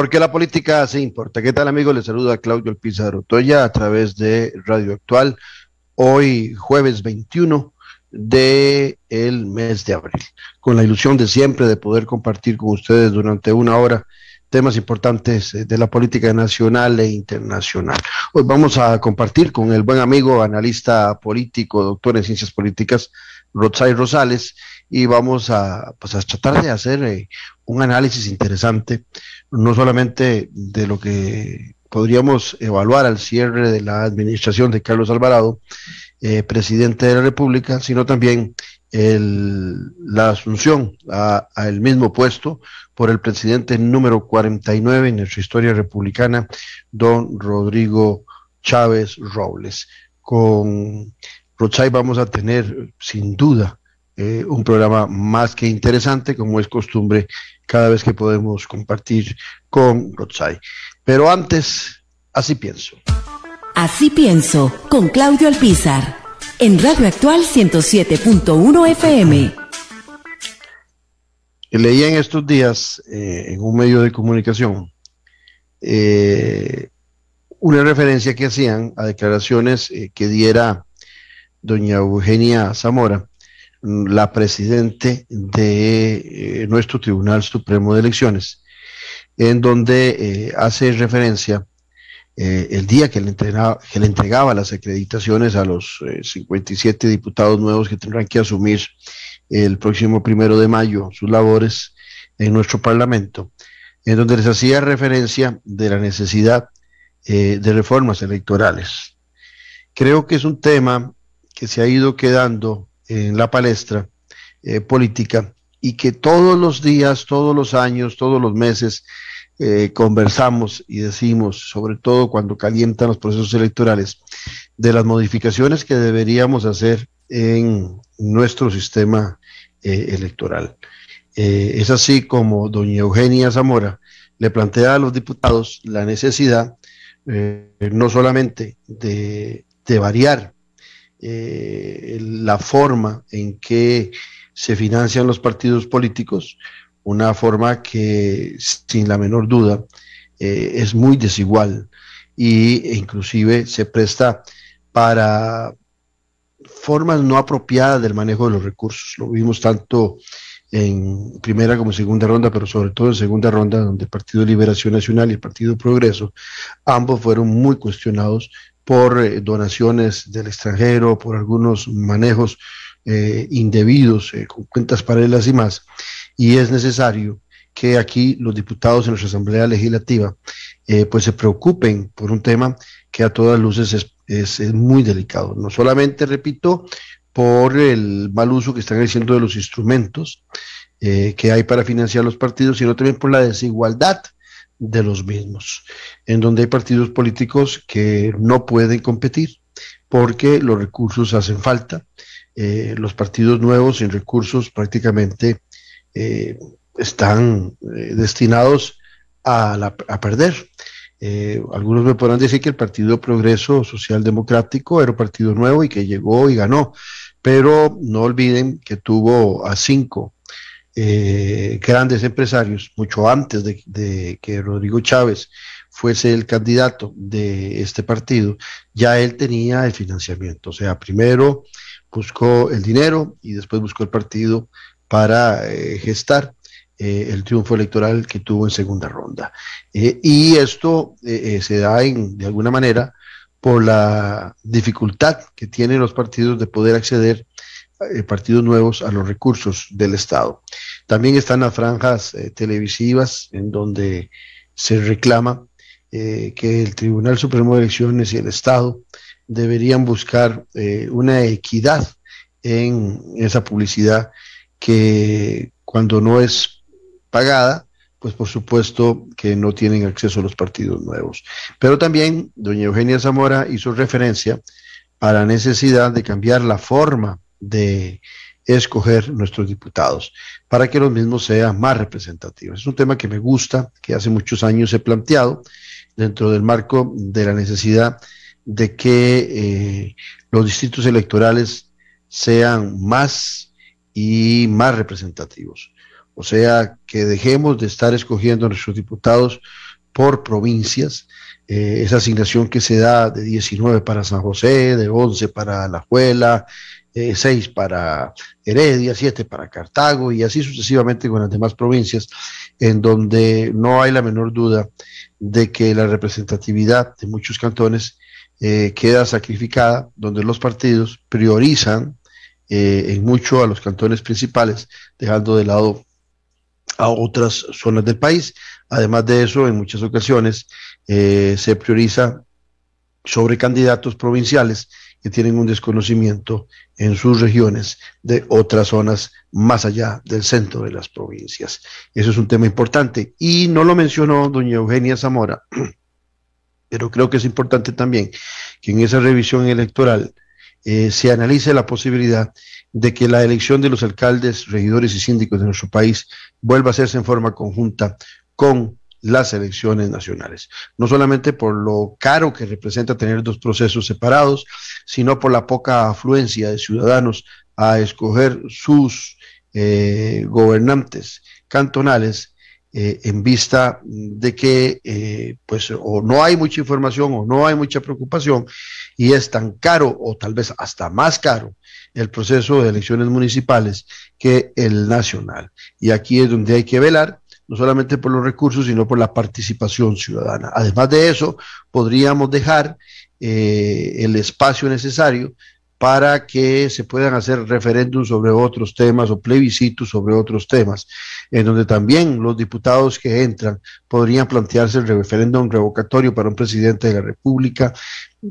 Porque la política se importa. ¿Qué tal, amigo? Le saluda Claudio Pizarro Toya a través de Radio Actual. Hoy, jueves 21 de el mes de abril, con la ilusión de siempre de poder compartir con ustedes durante una hora temas importantes eh, de la política nacional e internacional. Hoy vamos a compartir con el buen amigo, analista político, doctor en ciencias políticas, Rotzai Rosales, y vamos a, pues, a tratar de hacer eh, un análisis interesante, no solamente de lo que podríamos evaluar al cierre de la administración de Carlos Alvarado, eh, presidente de la República, sino también el, la asunción a, el mismo puesto por el presidente número 49 en nuestra historia republicana, don Rodrigo Chávez Robles. Con Rochay vamos a tener sin duda eh, un programa más que interesante, como es costumbre cada vez que podemos compartir con Rochay. Pero antes, así pienso. Así pienso, con Claudio Alpizar, en Radio Actual 107.1 FM. Leía en estos días eh, en un medio de comunicación eh, una referencia que hacían a declaraciones que diera doña Eugenia Zamora la presidente de eh, nuestro Tribunal Supremo de Elecciones, en donde eh, hace referencia eh, el día que le, entregaba, que le entregaba las acreditaciones a los 57 diputados nuevos que tendrán que asumir el próximo primero de mayo sus labores en nuestro Parlamento, en donde les hacía referencia de la necesidad de reformas electorales. Creo que es un tema que se ha ido quedando en la palestra eh, política y que todos los días, todos los años, todos los meses eh, conversamos y decimos, sobre todo cuando calientan los procesos electorales, de las modificaciones que deberíamos hacer en nuestro sistema eh, electoral. es así como doña Eugenia Zamora le plantea a los diputados la necesidad no solamente de, de variar eh, la forma en que se financian los partidos políticos, una forma que sin la menor duda eh, es muy desigual y, e inclusive se presta para formas no apropiadas del manejo de los recursos. Lo vimos tanto en primera como segunda ronda, pero sobre todo en segunda ronda, donde el Partido Liberación Nacional y el Partido Progreso, ambos fueron muy cuestionados por eh, donaciones del extranjero, por algunos manejos eh, indebidos, eh, con cuentas paralelas y más. Y es necesario que aquí los diputados en nuestra Asamblea Legislativa pues se preocupen por un tema que a todas luces es, es, muy delicado. No solamente, repito, por el mal uso que están haciendo de los instrumentos que hay para financiar los partidos, sino también por la desigualdad de los mismos, en donde hay partidos políticos que no pueden competir porque los recursos hacen falta. Eh, los partidos nuevos sin recursos prácticamente eh, están eh, destinados a, a perder. algunos me podrán decir que el Partido Progreso Social Democrático era un partido nuevo y que llegó y ganó, pero no olviden que tuvo a cinco eh, grandes empresarios, mucho antes de, que Rodrigo Chávez fuese el candidato de este partido, ya él tenía el financiamiento. O sea, primero buscó el dinero y después buscó el partido para eh, gestar eh, el triunfo electoral que tuvo en segunda ronda. y esto se da en, de alguna manera por la dificultad que tienen los partidos de poder acceder eh, partidos nuevos a los recursos del Estado. También están las franjas eh, televisivas en donde se reclama eh, que el Tribunal Supremo de Elecciones y el Estado deberían buscar una equidad en esa publicidad que cuando no es pagada, pues por supuesto que no tienen acceso a los partidos nuevos. Pero también doña Eugenia Zamora hizo referencia a la necesidad de cambiar la forma de escoger nuestros diputados para que los mismos sean más representativos. Es un tema que me gusta, que hace muchos años he planteado dentro del marco de la necesidad de que eh, los distritos electorales sean más y más representativos. O sea, que dejemos de estar escogiendo a nuestros diputados por provincias. Eh, esa asignación que se da de 19 para San José, de 11 para La Juela, eh, 6 para Heredia, 7 para Cartago y así sucesivamente con las demás provincias, en donde no hay la menor duda de que la representatividad de muchos cantones eh, queda sacrificada, donde los partidos priorizan eh, en mucho a los cantones principales, dejando de lado a otras zonas del país. Además de eso, en muchas ocasiones se prioriza sobre candidatos provinciales que tienen un desconocimiento en sus regiones de otras zonas más allá del centro de las provincias. Eso es un tema importante. Y no lo mencionó doña Eugenia Zamora, pero creo que es importante también que en esa revisión electoral eh, se analice la posibilidad de que la elección de los alcaldes, regidores y síndicos de nuestro país vuelva a hacerse en forma conjunta con las elecciones nacionales. No solamente por lo caro que representa tener dos procesos separados, sino por la poca afluencia de ciudadanos a escoger sus eh, gobernantes cantonales eh, en vista de que eh, pues o no hay mucha información o no hay mucha preocupación y es tan caro o tal vez hasta más caro el proceso de elecciones municipales que el nacional. Y aquí es donde hay que velar no solamente por los recursos, sino por la participación ciudadana. Además de eso, podríamos dejar eh, el espacio necesario para que se puedan hacer referéndums sobre otros temas o plebiscitos sobre otros temas, en donde también los diputados que entran podrían plantearse el referéndum revocatorio para un presidente de la República,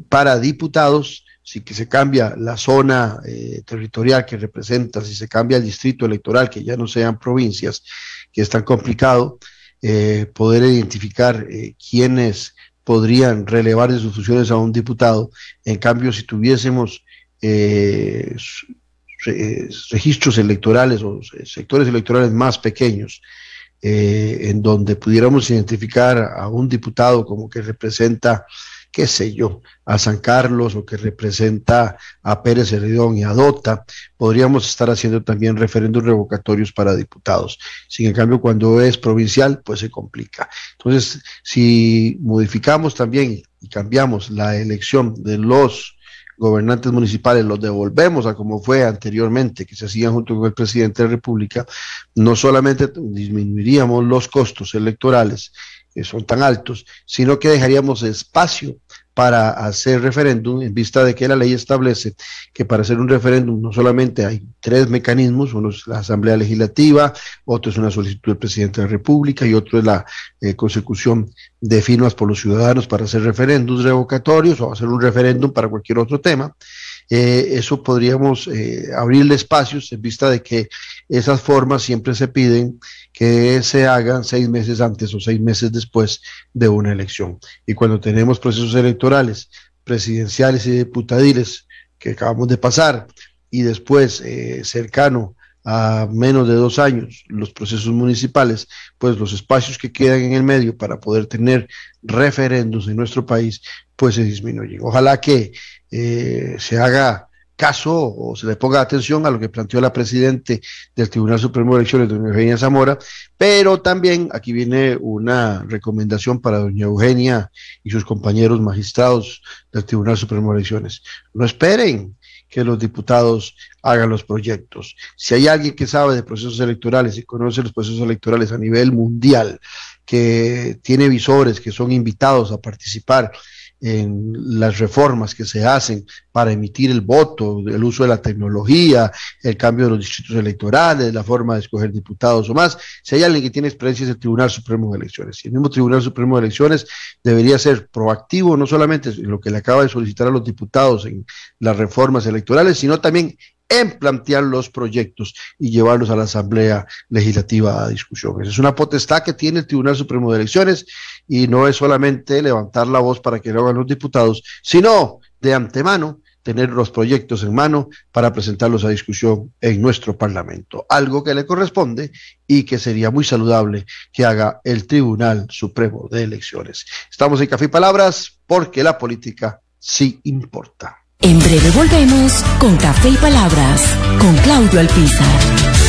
para diputados, si que se cambia la zona eh, territorial que representa, si se cambia el distrito electoral, que ya no sean provincias, que es tan complicado eh, poder identificar eh, quiénes podrían relevar de sus funciones a un diputado. En cambio, si tuviésemos eh, registros electorales o sectores electorales más pequeños, en donde pudiéramos identificar a un diputado como que representa qué sé yo, a San Carlos o que representa a Pérez Heredón y a Dota, podríamos estar haciendo también referendos revocatorios para diputados. Sin cambio, cuando es provincial, pues se complica. Entonces, si modificamos también y cambiamos la elección de los gobernantes municipales los devolvemos a como fue anteriormente, que se hacían junto con el presidente de la República, no solamente disminuiríamos los costos electorales que son tan altos, sino que dejaríamos espacio para hacer referéndum en vista de que la ley establece que para hacer un referéndum no solamente hay tres mecanismos, uno es la Asamblea Legislativa, otro es una solicitud del presidente de la República y otro es la eh, consecución de firmas por los ciudadanos para hacer referéndums revocatorios o hacer un referéndum para cualquier otro tema. Eh, eso podríamos eh, abrirle espacios en vista de que esas formas siempre se piden que se hagan seis meses antes o seis meses después de una elección. Y cuando tenemos procesos electorales presidenciales y diputadiles que acabamos de pasar y después eh, cercano a menos de dos años los procesos municipales, pues los espacios que quedan en el medio para poder tener referendos en nuestro país, pues se disminuyen. Ojalá que eh, se haga caso o se le ponga atención a lo que planteó la presidente del Tribunal Supremo de Elecciones, doña Eugenia Zamora, pero también aquí viene una recomendación para doña Eugenia y sus compañeros magistrados del Tribunal Supremo de Elecciones. No esperen que los diputados hagan los proyectos. Si hay alguien que sabe de procesos electorales y conoce los procesos electorales a nivel mundial, que tiene visores que son invitados a participar en las reformas que se hacen para emitir el voto, el uso de la tecnología, el cambio de los distritos electorales, la forma de escoger diputados o más. Si hay alguien que tiene experiencia es el Tribunal Supremo de Elecciones. Y el mismo Tribunal Supremo de Elecciones debería ser proactivo, no solamente en lo que le acaba de solicitar a los diputados en las reformas electorales, sino también en plantear los proyectos y llevarlos a la Asamblea Legislativa a discusión. Esa es una potestad que tiene el Tribunal Supremo de Elecciones y no es solamente levantar la voz para que lo hagan los diputados, sino de antemano tener los proyectos en mano para presentarlos a discusión en nuestro Parlamento, algo que le corresponde y que sería muy saludable que haga el Tribunal Supremo de Elecciones. Estamos en Café Palabras porque la política sí importa. En breve volvemos con Café y Palabras con Claudio Alpizar.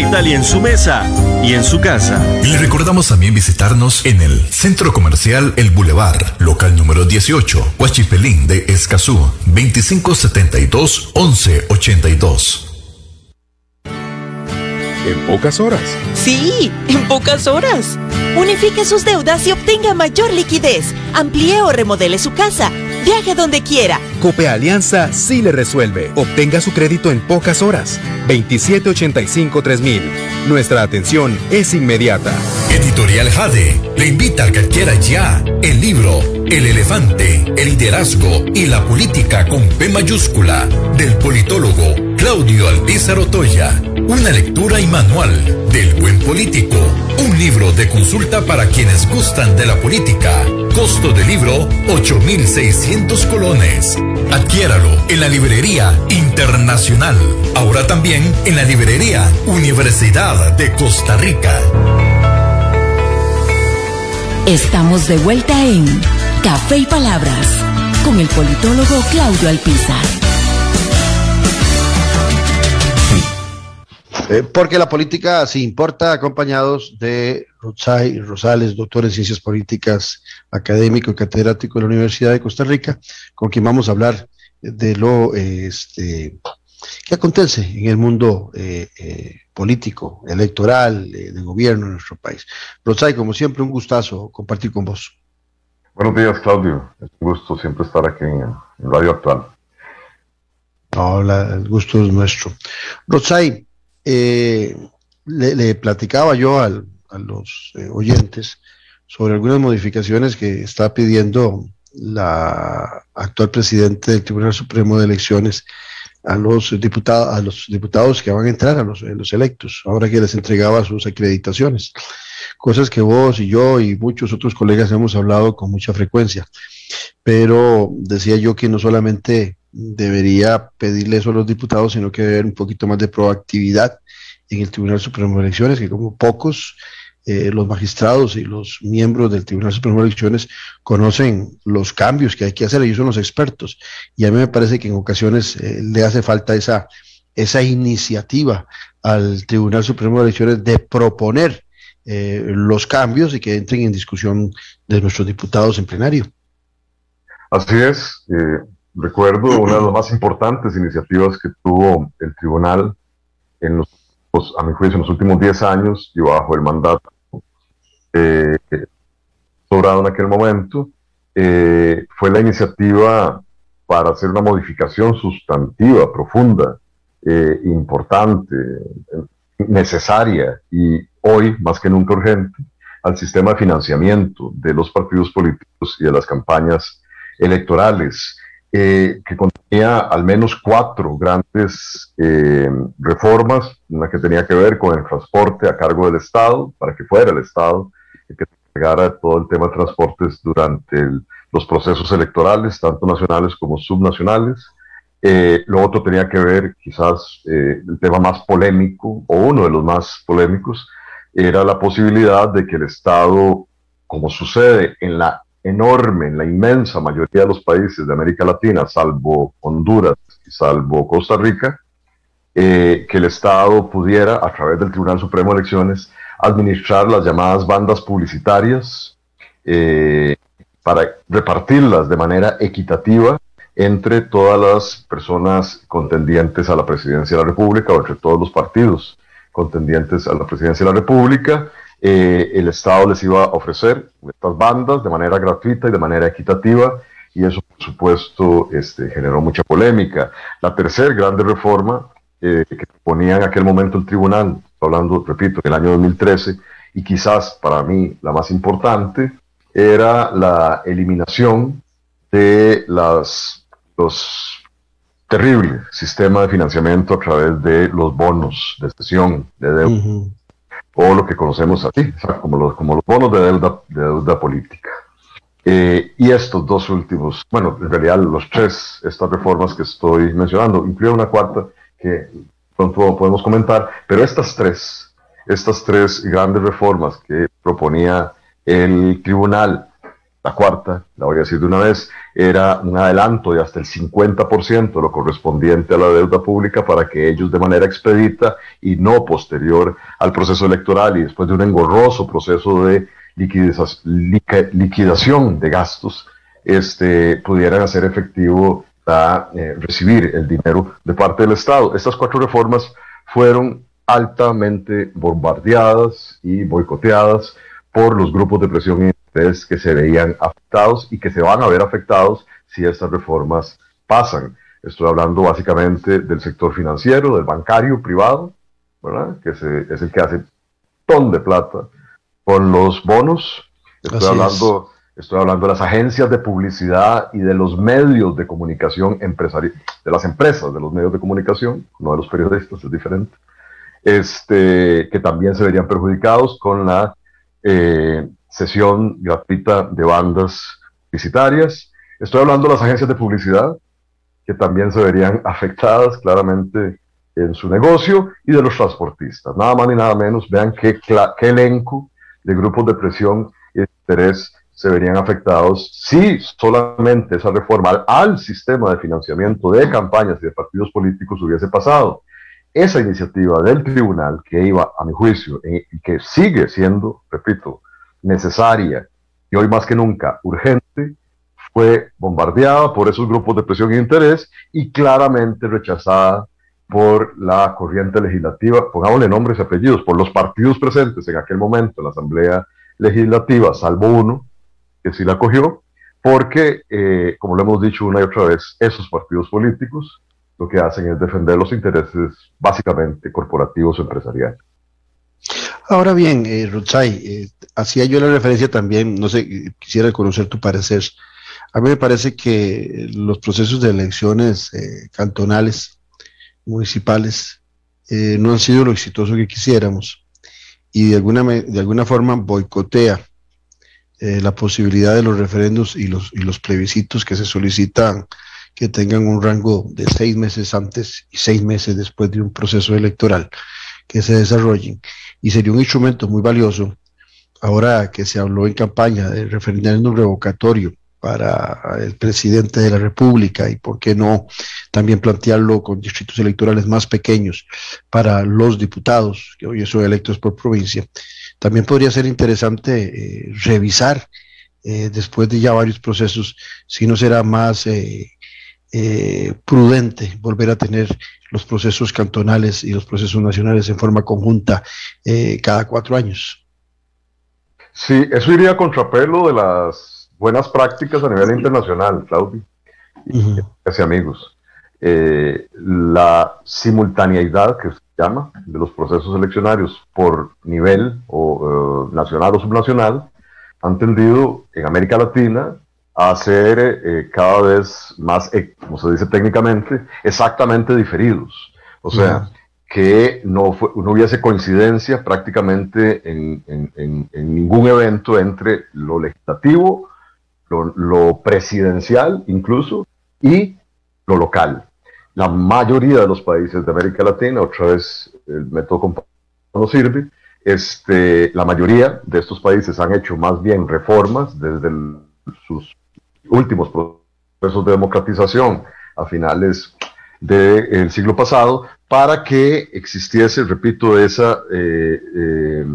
Italia en su mesa y en su casa. Y le recordamos también visitarnos en el Centro Comercial El Boulevard, local número 18, Huachipelín de Escazú, 2572 1182 en pocas horas. Sí, en pocas horas. Unifique sus deudas y obtenga mayor liquidez. Amplíe o remodele su casa. Viaje donde quiera. Cope Alianza sí le resuelve. Obtenga su crédito en pocas horas. 2785-3000. Nuestra atención es inmediata. Editorial Jade le invita a que adquiera ya el libro El elefante, el liderazgo y la política con P mayúscula del politólogo Claudio Alpizar Otoya. Una lectura y manual del buen político. Un libro de consulta para quienes gustan de la política. Costo del libro 8,600 colones. Adquiéralo en la librería internacional. Ahora también en la librería Universidad de Costa Rica. Estamos de vuelta en Café y Palabras con el politólogo Claudio Alpizar. Eh, porque la política sí importa, acompañados de Rosay Rosales, doctor en ciencias políticas, académico y catedrático de la Universidad de Costa Rica, con quien vamos a hablar de lo este, que acontece en el mundo eh, eh, político, electoral, de gobierno en nuestro país. Rosay, como siempre, un gustazo compartir con vos. Buenos días, Claudio. Es un gusto siempre estar aquí en, Radio Actual. Hola, el gusto es nuestro. Rosay, eh, le, platicaba yo a los eh, oyentes sobre algunas modificaciones que está pidiendo la actual presidente del Tribunal Supremo de Elecciones a los diputados, a los diputados que van a entrar a los, los electos, ahora que les entregaba sus acreditaciones. Cosas que vos y yo y muchos otros colegas hemos hablado con mucha frecuencia. Pero decía yo que no solamente debería pedirle eso a los diputados, sino que debe haber un poquito más de proactividad en el Tribunal Supremo de Elecciones, que como pocos eh, los magistrados y los miembros del Tribunal Supremo de Elecciones conocen los cambios que hay que hacer, ellos son los expertos. Y a mí me parece que en ocasiones eh, le hace falta esa, esa iniciativa al Tribunal Supremo de Elecciones de proponer eh, los cambios y que entren en discusión de nuestros diputados en plenario. Así es. Recuerdo una de las más importantes iniciativas que tuvo el tribunal en los, pues, a mi juicio, en los últimos 10 años y bajo el mandato eh, sobrado en aquel momento, eh, fue la iniciativa para hacer una modificación sustantiva, profunda, eh, importante, necesaria y hoy más que nunca urgente al sistema de financiamiento de los partidos políticos y de las campañas electorales. Eh, que contenía al menos cuatro grandes eh, reformas, una que tenía que ver con el transporte a cargo del Estado, para que fuera el Estado el que entregara todo el tema de transportes durante los procesos electorales, tanto nacionales como subnacionales. Eh, lo otro tenía que ver, quizás, el tema más polémico, o uno de los más polémicos, era la posibilidad de que el Estado, como sucede en la enorme en la inmensa mayoría de los países de América Latina, salvo Honduras y salvo Costa Rica, eh, que el Estado pudiera, a través del Tribunal Supremo de Elecciones, administrar las llamadas bandas publicitarias eh, para repartirlas de manera equitativa entre todas las personas contendientes a la presidencia de la República o entre todos los partidos contendientes a la presidencia de la República eh, el Estado les iba a ofrecer estas bandas de manera gratuita y de manera equitativa, y eso, por supuesto, este, generó mucha polémica. La tercera grande reforma eh, que ponía en aquel momento el tribunal, hablando, repito, en el año 2013, y quizás para mí la más importante, era la eliminación de los terrible sistema de financiamiento a través de los bonos de cesión de deuda, o lo que conocemos así, como los, como los bonos de deuda, de deuda política. Eh, y estos dos últimos, bueno, en realidad los tres, estas reformas que estoy mencionando, incluye una cuarta que pronto podemos comentar, pero estas tres, estas tres grandes reformas que proponía el tribunal, la cuarta, la voy a decir de una vez, era un adelanto de hasta el 50% de lo correspondiente a la deuda pública para que ellos de manera expedita y no posterior al proceso electoral y después de un engorroso proceso de liquidación de gastos, este, pudieran hacer efectivo eh, recibir el dinero de parte del Estado. Estas cuatro reformas fueron altamente bombardeadas y boicoteadas por los grupos de presión y interés que se veían afectados y que se van a ver afectados si estas reformas pasan. Estoy hablando básicamente del sector financiero, del bancario privado, ¿verdad? que es el que hace ton de plata con los bonos. Estoy hablando, estoy hablando de las agencias de publicidad y de los medios de comunicación empresarial, de las empresas de los medios de comunicación, no de los periodistas, es diferente, este, que también se verían perjudicados con la eh, sesión gratuita de bandas publicitarias. Estoy hablando de las agencias de publicidad, que también se verían afectadas claramente en su negocio, y de los transportistas. Nada más ni nada menos, vean qué, qué elenco de grupos de presión y interés se verían afectados si solamente esa reforma al, sistema de financiamiento de campañas y de partidos políticos hubiese pasado. Esa iniciativa del tribunal que iba, a mi juicio, y que sigue siendo, repito, necesaria y hoy más que nunca urgente, fue bombardeada por esos grupos de presión e interés y claramente rechazada por la corriente legislativa, pongámosle nombres y apellidos, por los partidos presentes en aquel momento en la Asamblea Legislativa, salvo uno, que sí la cogió, porque, eh, como lo hemos dicho una y otra vez, esos partidos políticos lo que hacen es defender los intereses básicamente corporativos o empresariales. Ahora bien, eh, eh, hacía yo la referencia también, no sé, quisiera conocer tu parecer. A mí me parece que los procesos de elecciones eh, cantonales municipales eh, no han sido lo exitoso que quisiéramos y de alguna, de alguna forma boicotea eh, la posibilidad de los referendos y los, y los plebiscitos que se solicitan que tengan un rango de seis meses antes y seis meses después de un proceso electoral que se desarrollen. Y sería un instrumento muy valioso, ahora que se habló en campaña de referéndum revocatorio para el presidente de la República y por qué no también plantearlo con distritos electorales más pequeños para los diputados, que hoy son electos por provincia. También podría ser interesante eh, revisar eh, después de ya varios procesos si no será más eh, prudente volver a tener los procesos cantonales y los procesos nacionales en forma conjunta cada cuatro años. Sí, eso iría a contrapelo de las buenas prácticas a nivel internacional, Claudio, y uh amigos. Eh, la simultaneidad que se llama de los procesos eleccionarios por nivel o eh, nacional o subnacional han tendido en América Latina a ser eh, cada vez más, como se dice técnicamente, exactamente diferidos. O sea, que no, no, hubiese coincidencia prácticamente en, en, en, ningún evento entre lo legislativo lo, presidencial incluso y lo local. La mayoría de los países de América Latina, otra vez el método no sirve, este, la mayoría de estos países han hecho más bien reformas desde sus últimos procesos de democratización a finales del siglo pasado para que existiese, repito, esa eh, eh,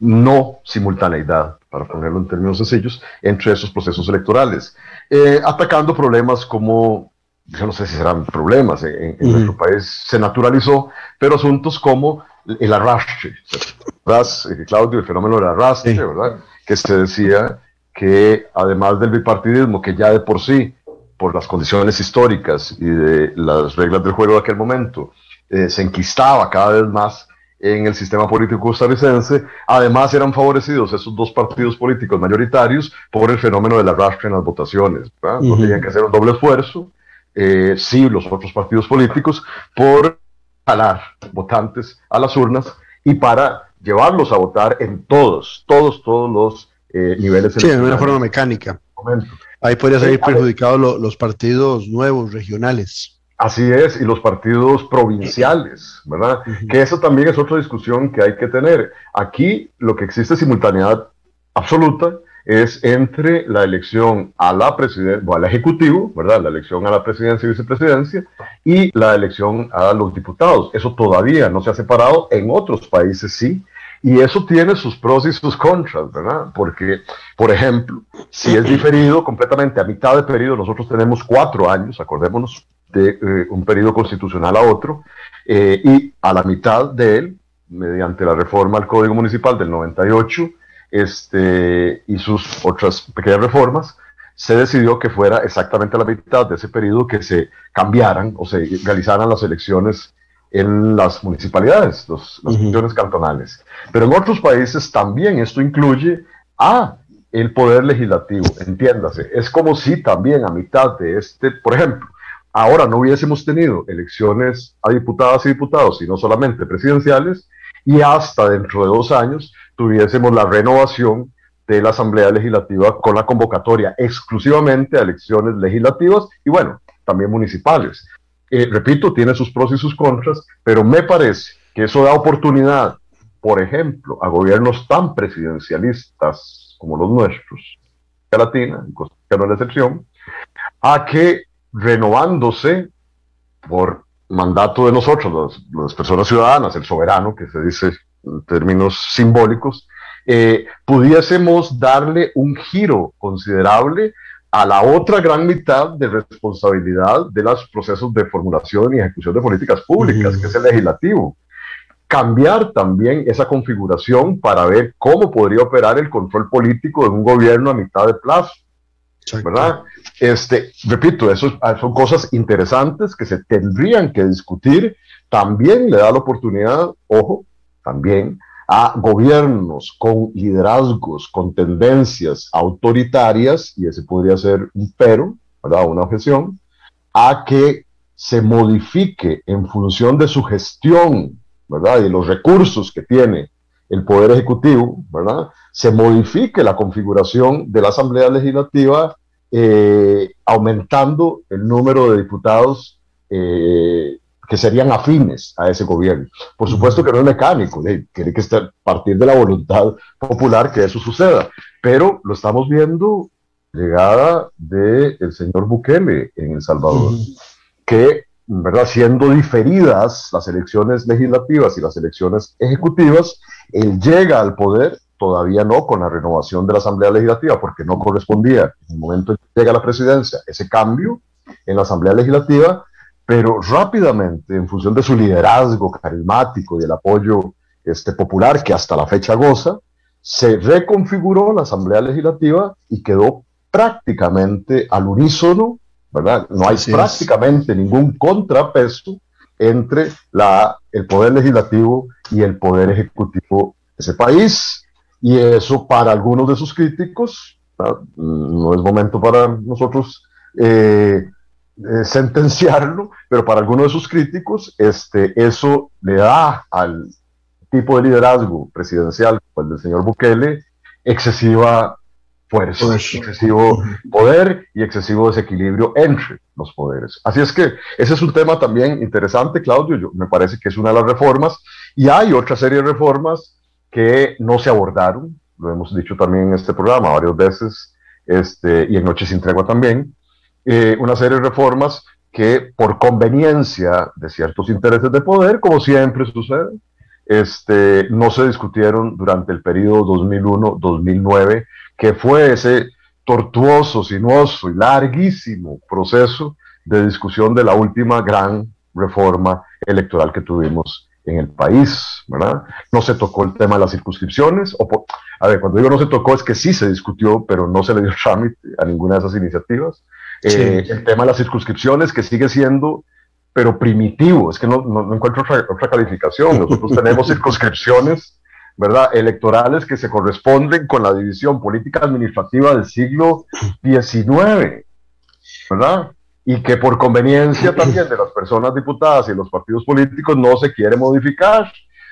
no simultaneidad para ponerlo en términos sencillos, entre esos procesos electorales, eh, atacando problemas como, yo no sé si serán problemas, en, nuestro país se naturalizó, pero asuntos como el arrastre, eh, Claudio, el fenómeno del arrastre, ¿verdad? Que se decía que además del bipartidismo, que ya de por sí, por las condiciones históricas y de las reglas del juego de aquel momento, eh, se enquistaba cada vez más en el sistema político costarricense. Además, eran favorecidos esos dos partidos políticos mayoritarios por el fenómeno del arrastre en las votaciones. No tenían que hacer un doble esfuerzo eh, sí los otros partidos políticos, por jalar votantes a las urnas y para llevarlos a votar en todos, todos, todos los eh, niveles. Sí, de una forma mecánica. Ahí podría salir perjudicados los partidos nuevos, regionales. Así es, y los partidos provinciales, ¿verdad? Que eso también es otra discusión que hay que tener. Aquí lo que existe simultaneidad absoluta es entre la elección a la presidencia, o al ejecutivo, ¿verdad? La elección a la presidencia y vicepresidencia y la elección a los diputados. Eso todavía no se ha separado, en otros países sí, y eso tiene sus pros y sus contras, ¿verdad? Porque, por ejemplo, si es diferido completamente a mitad de periodo, nosotros tenemos cuatro años, acordémonos, de eh, un periodo constitucional a otro, eh, y a la mitad de él, mediante la reforma al Código Municipal del 98 este, y sus otras pequeñas reformas, se decidió que fuera exactamente a la mitad de ese periodo que se cambiaran o se realizaran las elecciones en las municipalidades, las elecciones cantonales. Pero en otros países también esto incluye a el poder legislativo, entiéndase. Es como si también a mitad de este, por ejemplo, ahora no hubiésemos tenido elecciones a diputadas y diputados, sino solamente presidenciales, y hasta dentro de dos años tuviésemos la renovación de la Asamblea Legislativa con la convocatoria exclusivamente a elecciones legislativas y bueno, también municipales. Eh, repito, tiene sus pros y sus contras, pero me parece que eso da oportunidad, por ejemplo, a gobiernos tan presidencialistas como los nuestros, Latina, Costa Rica no es la excepción, a que renovándose por mandato de nosotros, las, personas ciudadanas, el soberano, que se dice en términos simbólicos, eh, pudiésemos darle un giro considerable a la otra gran mitad de responsabilidad de los procesos de formulación y ejecución de políticas públicas, que es el legislativo. Cambiar también esa configuración para ver cómo podría operar el control político de un gobierno a mitad de plazo. ¿Verdad? Este, repito, eso ah, son cosas interesantes que se tendrían que discutir. También le da la oportunidad, ojo, también a gobiernos con liderazgos, con tendencias autoritarias, y ese podría ser un pero, ¿verdad? Una objeción, a que se modifique en función de su gestión, ¿verdad? Y los recursos que tiene el Poder Ejecutivo, ¿verdad? Se modifique la configuración de la Asamblea Legislativa eh, aumentando el número de diputados eh, que serían afines a ese gobierno. Por supuesto que no es mecánico, tiene que estar, partir de la voluntad popular que eso suceda, pero lo estamos viendo llegada del el señor Bukele en El Salvador, que, ¿verdad? siendo diferidas las elecciones legislativas y las elecciones ejecutivas, él llega al poder todavía no con la renovación de la Asamblea Legislativa, porque no correspondía en el momento en que llega la presidencia ese cambio en la Asamblea Legislativa, pero rápidamente, en función de su liderazgo carismático y el apoyo este, popular que hasta la fecha goza, se reconfiguró la Asamblea Legislativa y quedó prácticamente al unísono, ¿verdad? No hay prácticamente ningún contrapeso entre la, el poder legislativo y el poder ejecutivo de ese país. Y eso para algunos de sus críticos, no es momento para nosotros eh, eh, sentenciarlo, pero para algunos de sus críticos, este, eso le da al tipo de liderazgo presidencial como el del señor Bukele excesiva fuerza, excesivo poder y excesivo desequilibrio entre los poderes. Así es que ese es un tema también interesante, Claudio. Yo, me parece que es una de las reformas y hay otra serie de reformas que no se abordaron, lo hemos dicho también en este programa varias veces, este, y en Noche sin Tregua también, eh, una serie de reformas que por conveniencia de ciertos intereses de poder, como siempre sucede, este, no se discutieron durante el periodo 2001-2009, que fue ese tortuoso, sinuoso y larguísimo proceso de discusión de la última gran reforma electoral que tuvimos en el país, ¿verdad? No se tocó el tema de las circunscripciones, o a ver, cuando digo no se tocó es que sí se discutió, pero no se le dio trámite a ninguna de esas iniciativas. Eh, el tema de las circunscripciones que sigue siendo, pero primitivo, es que no, no, encuentro otra, otra, calificación. Nosotros tenemos circunscripciones, ¿verdad? Electorales que se corresponden con la división política administrativa del siglo XIX, ¿verdad? y que por conveniencia también de las personas diputadas y los partidos políticos no se quiere modificar,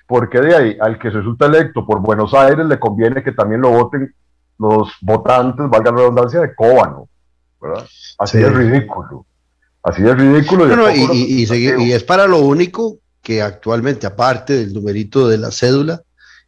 porque de ahí al que resulta electo por Buenos Aires le conviene que también lo voten los votantes, valga la redundancia, de Cóbano, ¿verdad? Así es ridículo. Así es ridículo. Y, y, es para lo único que actualmente, aparte del numerito de la cédula,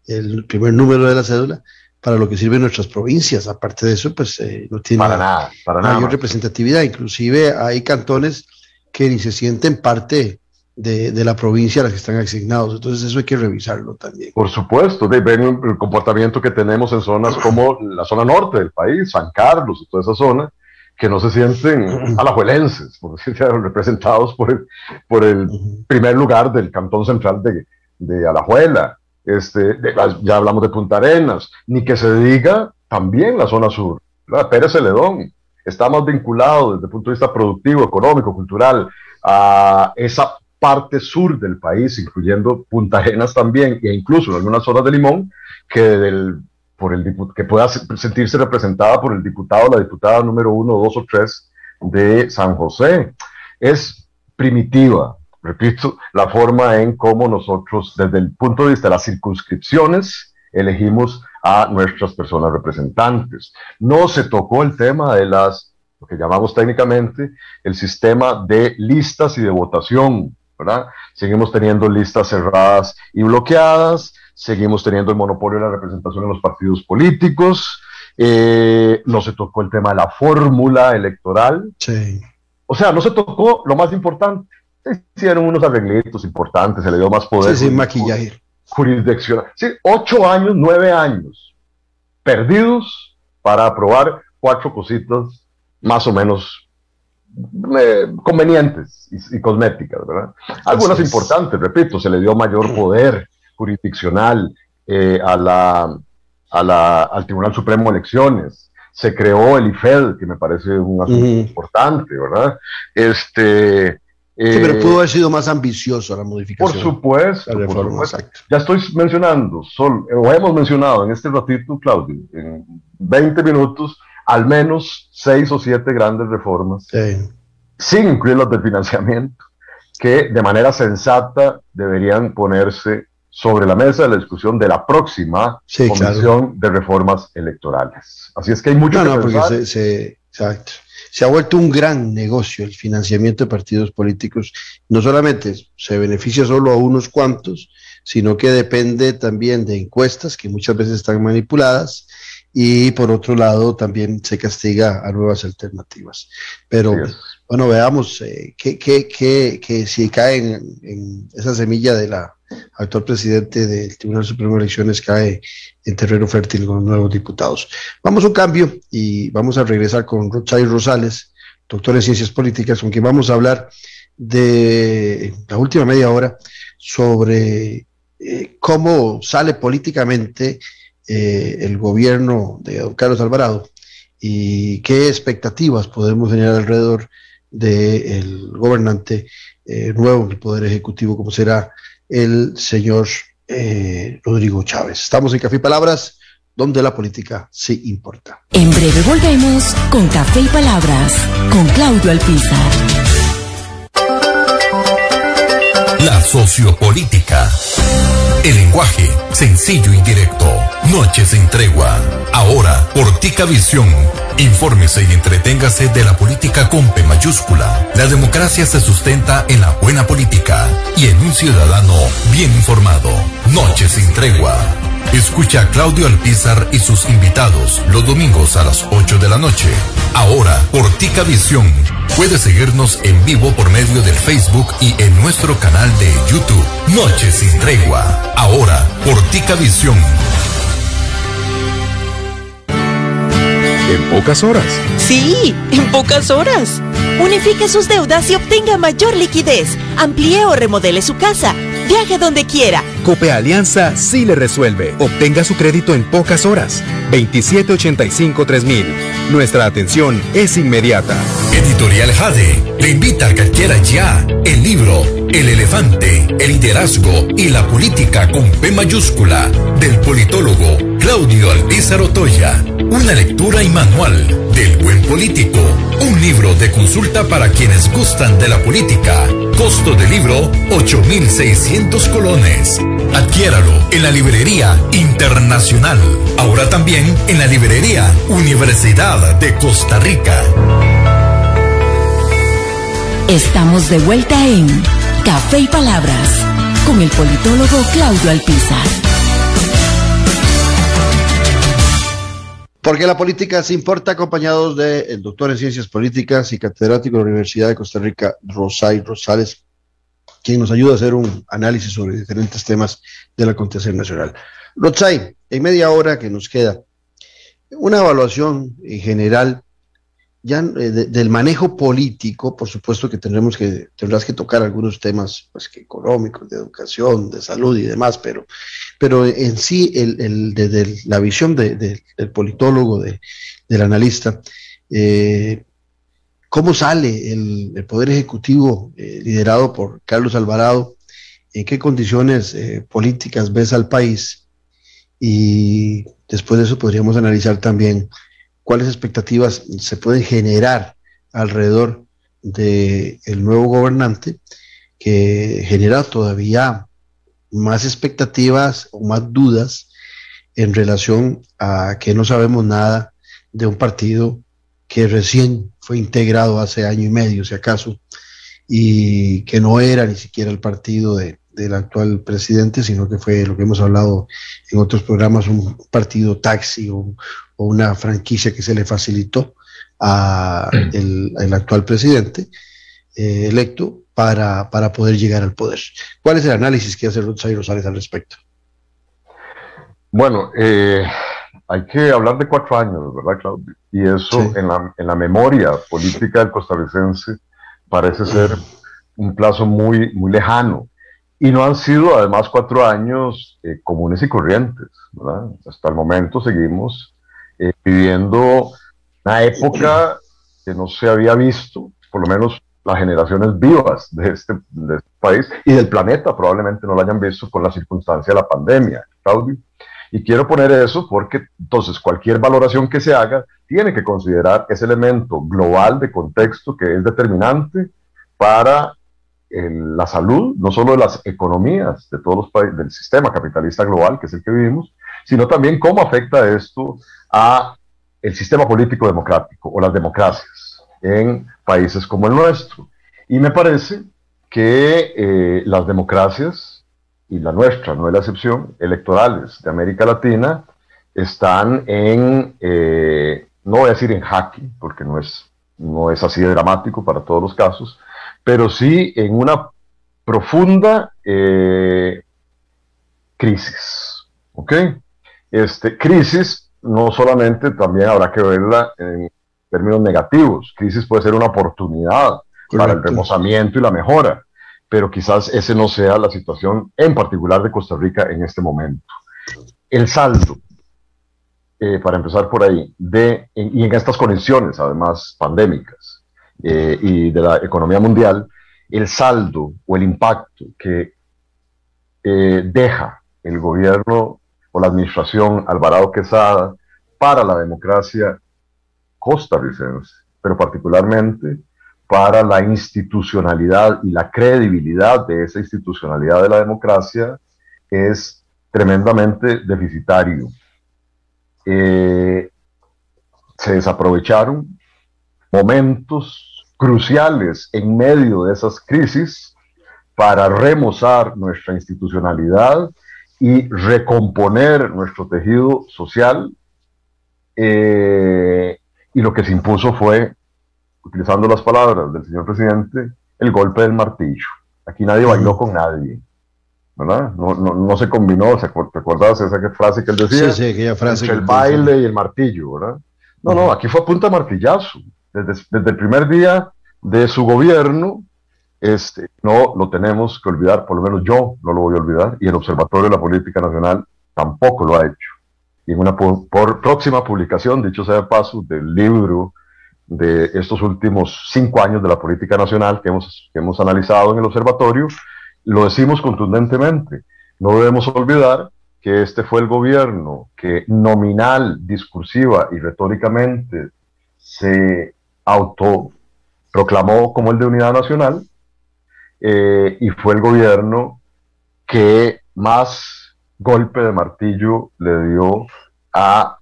el primer número de la cédula, para lo que sirven nuestras provincias. Aparte de eso, pues eh, no tiene para nada, para mayor representatividad. Inclusive hay cantones que ni se sienten parte de, la provincia a las que están asignados. Entonces eso hay que revisarlo también. Por supuesto, de ven el comportamiento que tenemos en zonas como la zona norte del país, San Carlos y toda esa zona, que no se sienten alajuelenses, por decirlo, representados por el, por el primer lugar del cantón central de, de Alajuela. Este, ya hablamos de Punta Arenas, ni que se diga también la zona sur. Pérez Celedón está más vinculado desde el punto de vista productivo, económico, cultural, a esa parte sur del país, incluyendo Punta Arenas también, e incluso en algunas zonas de Limón, que, del, por el, que pueda sentirse representada por el diputado la diputada número uno, dos o tres de San José. Es primitiva, repito, la forma en cómo nosotros, desde el punto de vista de las circunscripciones, elegimos a nuestras personas representantes. No se tocó el tema de las, lo que llamamos técnicamente, el sistema de listas y de votación, ¿verdad? Seguimos teniendo listas cerradas y bloqueadas, seguimos teniendo el monopolio de la representación en los partidos políticos, eh, no se tocó el tema de la fórmula electoral. Sí. O sea, no se tocó lo más importante, hicieron unos arreglitos importantes, se le dio más poder. Sí, sí, maquillaje. Jurisdiccional. Sí, ocho años, nueve años perdidos para aprobar cuatro cositas más o menos eh, convenientes y, cosméticas, ¿verdad? Algunas importantes, repito, se le dio mayor poder jurisdiccional eh, a la, a la, al Tribunal Supremo de Elecciones, se creó el IFED, que me parece un asunto importante, ¿verdad? Este, Sí, pero pudo haber sido más ambicioso la modificación. Por supuesto. Ya estoy mencionando, sol, o hemos mencionado en este ratito, Claudio, en 20 minutos, al menos seis o siete grandes reformas, sin incluir las de financiamiento, que de manera sensata deberían ponerse sobre la mesa de la discusión de la próxima Comisión de Reformas Electorales. Así es que hay mucho no, no, porque se, exacto se ha vuelto un gran negocio el financiamiento de partidos políticos. No solamente se beneficia solo a unos cuantos, sino que depende también de encuestas que muchas veces están manipuladas y por otro lado también se castiga a nuevas alternativas. Pero bueno, veamos eh, que, si cae en, esa semilla de la actual presidente del Tribunal Supremo de Elecciones cae en terreno fértil con nuevos diputados. Vamos a un cambio y vamos a regresar con Rochay Rosales, doctor en Ciencias Políticas, con quien vamos a hablar de la última media hora sobre eh, cómo sale políticamente eh, el gobierno de Carlos Alvarado y qué expectativas podemos tener alrededor del gobernante eh, nuevo del Poder Ejecutivo, como será el señor eh, Rodrigo Chávez. Estamos en Café y Palabras, donde la política sí importa. En breve volvemos con Café y Palabras, con Claudio Alpizar. La sociopolítica. El lenguaje sencillo y directo. Noches sin tregua. Ahora, por Tica Visión. Infórmese y entreténgase de la política con P mayúscula. La democracia se sustenta en la buena política y en un ciudadano bien informado. Noches sin tregua. Escucha a Claudio Alpizar y sus invitados los domingos a las 8 de la noche. Ahora, por Tica Visión. Puede seguirnos en vivo por medio del Facebook y en nuestro canal de YouTube. Noche sin tregua. Ahora, por Tica Visión. En pocas horas. Sí, en pocas horas. Unifique sus deudas y obtenga mayor liquidez. Amplíe o remodele su casa Viaje donde quiera. Cope Alianza sí le resuelve. Obtenga su crédito en pocas horas. 2785-3000. Nuestra atención es inmediata. Editorial Jade le invita a que adquiera ya el libro El elefante, el liderazgo y la política con P mayúscula del politólogo Claudio Alpizar Otoya. Una lectura y manual del buen político. Un libro de consulta para quienes gustan de la política. Costo del libro 8.600 colones. Adquiéralo en la librería internacional. Ahora también en la librería Universidad de Costa Rica. Estamos de vuelta en Café y Palabras con el politólogo Claudio Alpizar. Porque la política se importa, acompañados del doctor en Ciencias Políticas y catedrático de la Universidad de Costa Rica, Rosay Rosales, quien nos ayuda a hacer un análisis sobre diferentes temas del acontecer nacional. Rosay, en media hora que nos queda, una evaluación en general ya eh, del manejo político, por supuesto que tendremos que, tendrás que tocar algunos temas pues, que económicos, de educación, de salud y demás, pero, pero en sí, el, el desde la visión de, del politólogo, de, del analista, eh, ¿cómo sale el, el Poder Ejecutivo eh, liderado por Carlos Alvarado? ¿En qué condiciones políticas ves al país? Y después de eso podríamos analizar también cuáles expectativas se pueden generar alrededor del el nuevo gobernante que genera todavía más expectativas o más dudas en relación a que no sabemos nada de un partido que recién fue integrado hace año y medio, si acaso, y que no era ni siquiera el partido de, del actual presidente, sino que fue lo que hemos hablado en otros programas, un partido taxi o, o una franquicia que se le facilitó a el, el actual presidente eh, electo para, para, poder llegar al poder. ¿Cuál es el análisis que hace Rutzay Rosales al respecto? Bueno, eh, hay que hablar de cuatro años, ¿verdad, Claudio? Y eso sí. en, la, en la memoria política del costarricense parece ser un plazo muy, muy lejano. Y no han sido además cuatro años eh, comunes y corrientes. ¿verdad? Hasta el momento seguimos eh, viviendo una época que no se había visto, por lo menos las generaciones vivas de este, de este, país y del planeta probablemente no lo hayan visto con la circunstancia de la pandemia, Claudio. Y quiero poner eso porque entonces cualquier valoración que se haga tiene que considerar ese elemento global de contexto que es determinante para el, la salud, no solo de las economías de todos los países, del sistema capitalista global, que es el que vivimos, sino también cómo afecta esto a el sistema político democrático o las democracias en países como el nuestro. Y me parece que eh, las democracias, y la nuestra no es la excepción, electorales de América Latina, están en, eh, no voy a decir en jaque, porque no es, no es así de dramático para todos los casos, pero sí en una profunda eh, crisis. ¿Ok? Este, crisis no solamente también habrá que verla en términos negativos. Crisis puede ser una oportunidad Correcto. para el remozamiento y la mejora, pero quizás ese no sea la situación en particular de Costa Rica en este momento. El saldo, eh, para empezar por ahí, de, en, y en estas condiciones, además pandémicas, eh, y de la economía mundial, el saldo o el impacto que eh, deja el gobierno o la administración Alvarado Quesada para la democracia costarricense, pero particularmente para la institucionalidad y la credibilidad de esa institucionalidad de la democracia es tremendamente deficitario. Eh, se desaprovecharon momentos cruciales en medio de esas crisis para remozar nuestra institucionalidad y recomponer nuestro tejido social. Eh, y lo que se impuso fue, utilizando las palabras del señor presidente, el golpe del martillo. Aquí nadie bailó con nadie. ¿verdad? No, no, no se combinó, ¿te acuerdas esa frase que él decía? Sí, sí, aquella frase. Entre el baile y el martillo, ¿verdad? No, no, aquí fue a punta martillazo. Desde, desde, el primer día de su gobierno, este, no lo tenemos que olvidar, por lo menos yo no lo voy a olvidar, y el Observatorio de la Política Nacional tampoco lo ha hecho. Y en una por próxima publicación, dicho sea de paso, del libro de estos últimos cinco años de la política nacional que hemos, que hemos analizado en el observatorio, lo decimos contundentemente. No debemos olvidar que este fue el gobierno que nominal, discursiva y retóricamente se autoproclamó como el de unidad nacional eh, y fue el gobierno que más golpe de martillo le dio a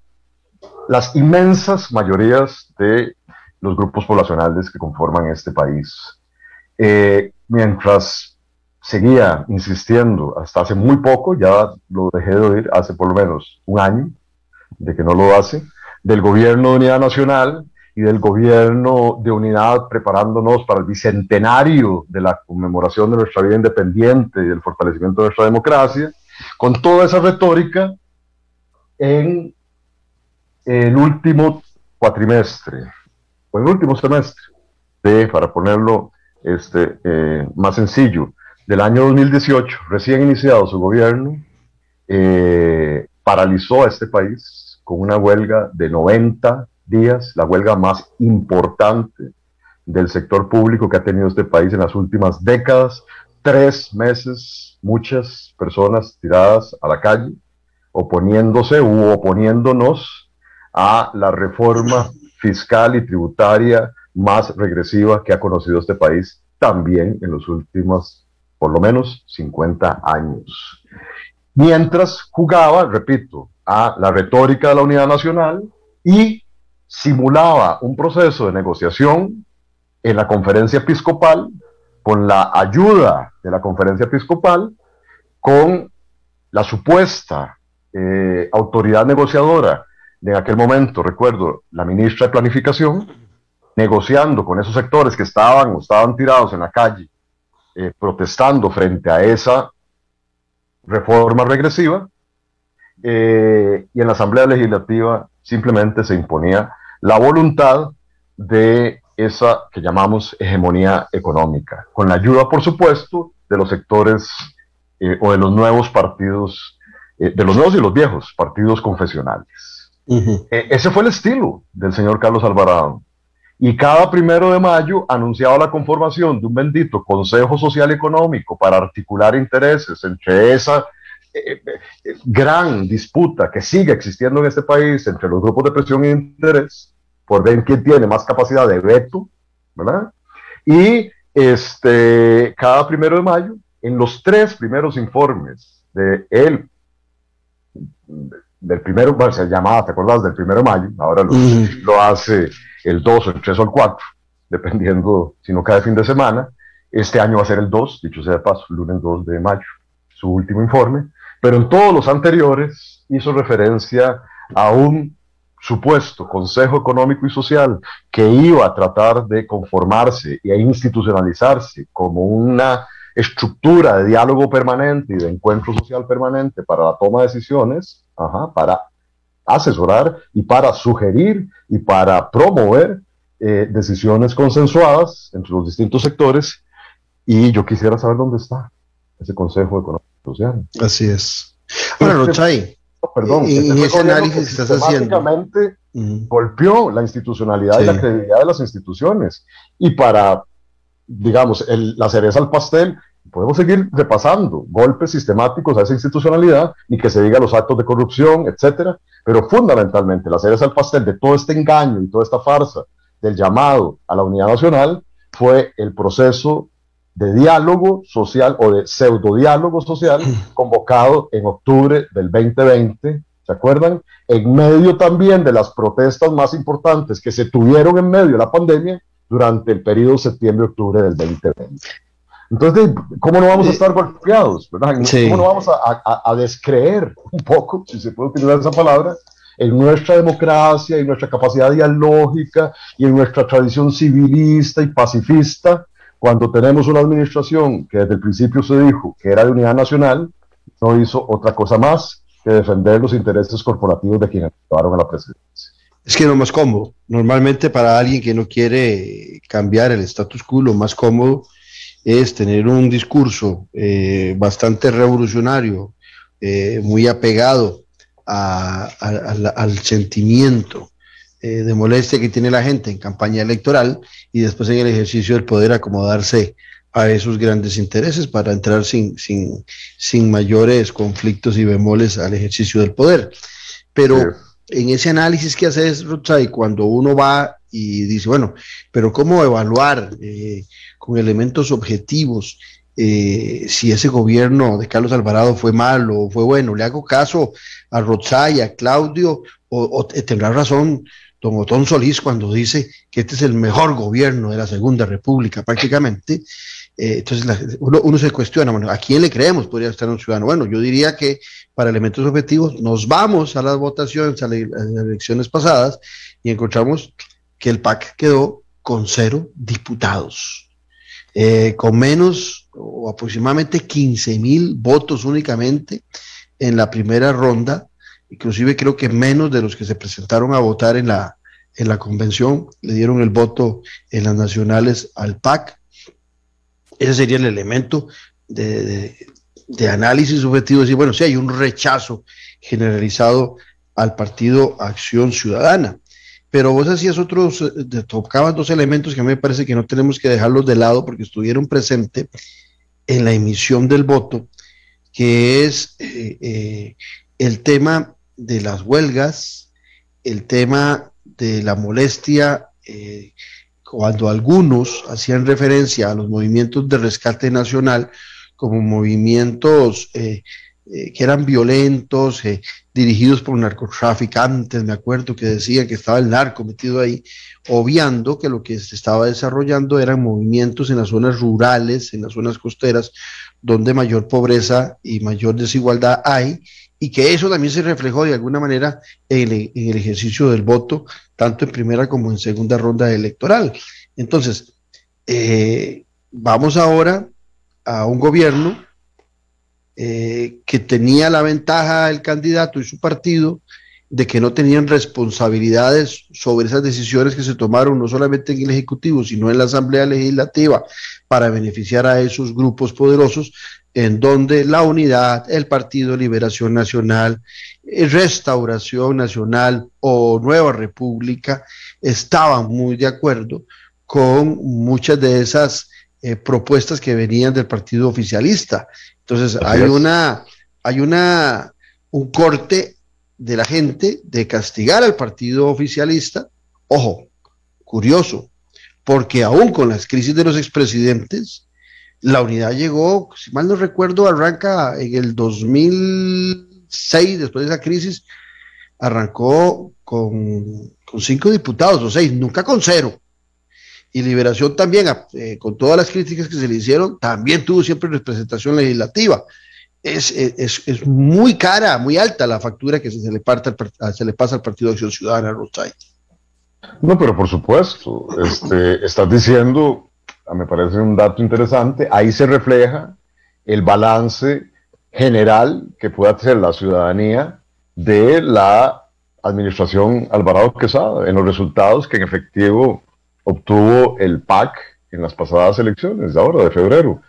las inmensas mayorías de los grupos poblacionales que conforman este país. Eh, mientras seguía insistiendo hasta hace muy poco, ya lo dejé de oír hace por lo menos un año de que no lo hace, del gobierno de unidad nacional y del gobierno de unidad preparándonos para el bicentenario de la conmemoración de nuestra vida independiente y del fortalecimiento de nuestra democracia, con toda esa retórica en el último cuatrimestre, o el último semestre, de, para ponerlo este, eh, más sencillo, del año 2018, recién iniciado su gobierno, eh, paralizó a este país con una huelga de 90 días, la huelga más importante del sector público que ha tenido este país en las últimas décadas, tres meses, muchas personas tiradas a la calle, oponiéndose u oponiéndonos a la reforma fiscal y tributaria más regresiva que ha conocido este país también en los últimos, por lo menos, 50 años. Mientras jugaba, repito, a la retórica de la unidad nacional y simulaba un proceso de negociación en la conferencia episcopal, con la ayuda de la conferencia episcopal, con la supuesta eh, autoridad negociadora de aquel momento, recuerdo, la ministra de Planificación, negociando con esos sectores que estaban o estaban tirados en la calle, eh, protestando frente a esa reforma regresiva, eh, y en la Asamblea Legislativa simplemente se imponía la voluntad de esa que llamamos hegemonía económica, con la ayuda, por supuesto, de los sectores eh, o de los nuevos partidos, eh, de los nuevos y los viejos partidos confesionales. Eh, ese fue el estilo del señor Carlos Alvarado. Y cada primero de mayo anunciaba la conformación de un bendito Consejo Social y Económico para articular intereses entre esa gran disputa que sigue existiendo en este país entre los grupos de presión e interés por ver quién tiene más capacidad de veto, ¿verdad? Y este, cada primero de mayo, en los tres primeros informes de él, del primero, bueno, se llamaba, ¿te acuerdas? Del primero de mayo, ahora lo, hace el 2 o el 3 o el 4, dependiendo si no cae fin de semana. Este año va a ser el 2, dicho sea de paso, lunes 2 de mayo, su último informe, pero en todos los anteriores hizo referencia a un supuesto Consejo Económico y Social que iba a tratar de conformarse y a institucionalizarse como una estructura de diálogo permanente y de encuentro social permanente para la toma de decisiones, para asesorar y para sugerir y para promover eh, decisiones consensuadas entre los distintos sectores. Y yo quisiera saber dónde está ese Consejo Económico y Social. Así es. Bueno, Chay, perdón, en ese análisis que estás haciendo. golpeó la institucionalidad y la credibilidad de las instituciones. Y para, digamos, la cereza al pastel, podemos seguir repasando golpes sistemáticos a esa institucionalidad y que se diga los actos de corrupción, etcétera. Pero fundamentalmente, la cereza al pastel de todo este engaño y toda esta farsa del llamado a la unidad nacional fue el proceso de diálogo social o de pseudo diálogo social convocado en octubre del 2020, ¿se acuerdan? En medio también de las protestas más importantes que se tuvieron en medio de la pandemia durante el periodo septiembre-octubre del 2020. Entonces, ¿cómo no vamos a estar golpeados? ¿verdad? ¿Cómo no vamos a, a, descreer un poco, si se puede utilizar esa palabra, en nuestra democracia, en nuestra capacidad dialógica y en nuestra tradición civilista y pacifista cuando tenemos una administración que desde el principio se dijo que era de unidad nacional, no hizo otra cosa más que defender los intereses corporativos de quienes llevaron a la presidencia. Es que lo más cómodo, normalmente para alguien que no quiere cambiar el status quo, lo más cómodo es tener un discurso eh, bastante revolucionario, eh, muy apegado al sentimiento eh, de molestia que tiene la gente en campaña electoral y después en el ejercicio del poder acomodarse a esos grandes intereses para entrar sin, sin, sin mayores conflictos y bemoles al ejercicio del poder. Pero en ese análisis que haces, y cuando uno va y dice, bueno, pero ¿cómo evaluar eh, con elementos objetivos eh, si ese gobierno de Carlos Alvarado fue malo o fue bueno? ¿Le hago caso a Rotzai, a Claudio, o, tendrá razón don Otón Solís cuando dice que este es el mejor gobierno de la Segunda República prácticamente? Eh, entonces uno, se cuestiona, bueno, ¿a quién le creemos? Podría estar un ciudadano. Bueno, yo diría que para elementos objetivos nos vamos a las votaciones, a, las elecciones pasadas y encontramos que el PAC quedó con cero diputados, eh, con menos o aproximadamente 15 mil votos únicamente en la primera ronda, inclusive creo que menos de los que se presentaron a votar en la, en la convención, le dieron el voto en las nacionales al PAC ese sería el elemento de, análisis objetivo, decir, bueno, sí hay un rechazo generalizado al partido Acción Ciudadana. Pero vos hacías otros, eh, tocabas dos elementos que a mí me parece que no tenemos que dejarlos de lado porque estuvieron presentes en la emisión del voto, que es eh, eh, el tema de las huelgas, el tema de la molestia cuando algunos hacían referencia a los movimientos de rescate nacional como movimientos eh, eh, que eran violentos, eh, dirigidos por narcotraficantes, me acuerdo que decían que estaba el narco metido ahí, obviando que lo que se estaba desarrollando eran movimientos en las zonas rurales, en las zonas costeras, donde mayor pobreza y mayor desigualdad hay, y que eso también se reflejó de alguna manera en el, ejercicio del voto, tanto en primera como en segunda ronda electoral. Entonces, eh, vamos ahora a un gobierno eh, que tenía la ventaja el candidato y su partido de que no tenían responsabilidades sobre esas decisiones que se tomaron no solamente en el Ejecutivo, sino en la Asamblea Legislativa para beneficiar a esos grupos poderosos, en donde la unidad, el Partido Liberación Nacional, eh, Restauración Nacional o Nueva República estaban muy de acuerdo con muchas de esas eh, propuestas que venían del partido oficialista. Entonces hay una, hay una, un corte de la gente de castigar al partido oficialista. Ojo, curioso, porque aún con las crisis de los expresidentes, la unidad llegó, si mal no recuerdo, arranca en el 2006, después de esa crisis, arrancó con, cinco diputados o seis, nunca con cero. Y Liberación también, eh, con todas las críticas que se le hicieron, también tuvo siempre representación legislativa. Es, es, muy cara, muy alta la factura que se le, parte, se le pasa al Partido de Acción Ciudadana, Rosay. No, pero por supuesto, este, estás diciendo me parece un dato interesante, ahí se refleja el balance general que puede hacer la ciudadanía de la administración Alvarado Quesada en los resultados que en efectivo obtuvo el PAC en las pasadas elecciones de ahora, de febrero.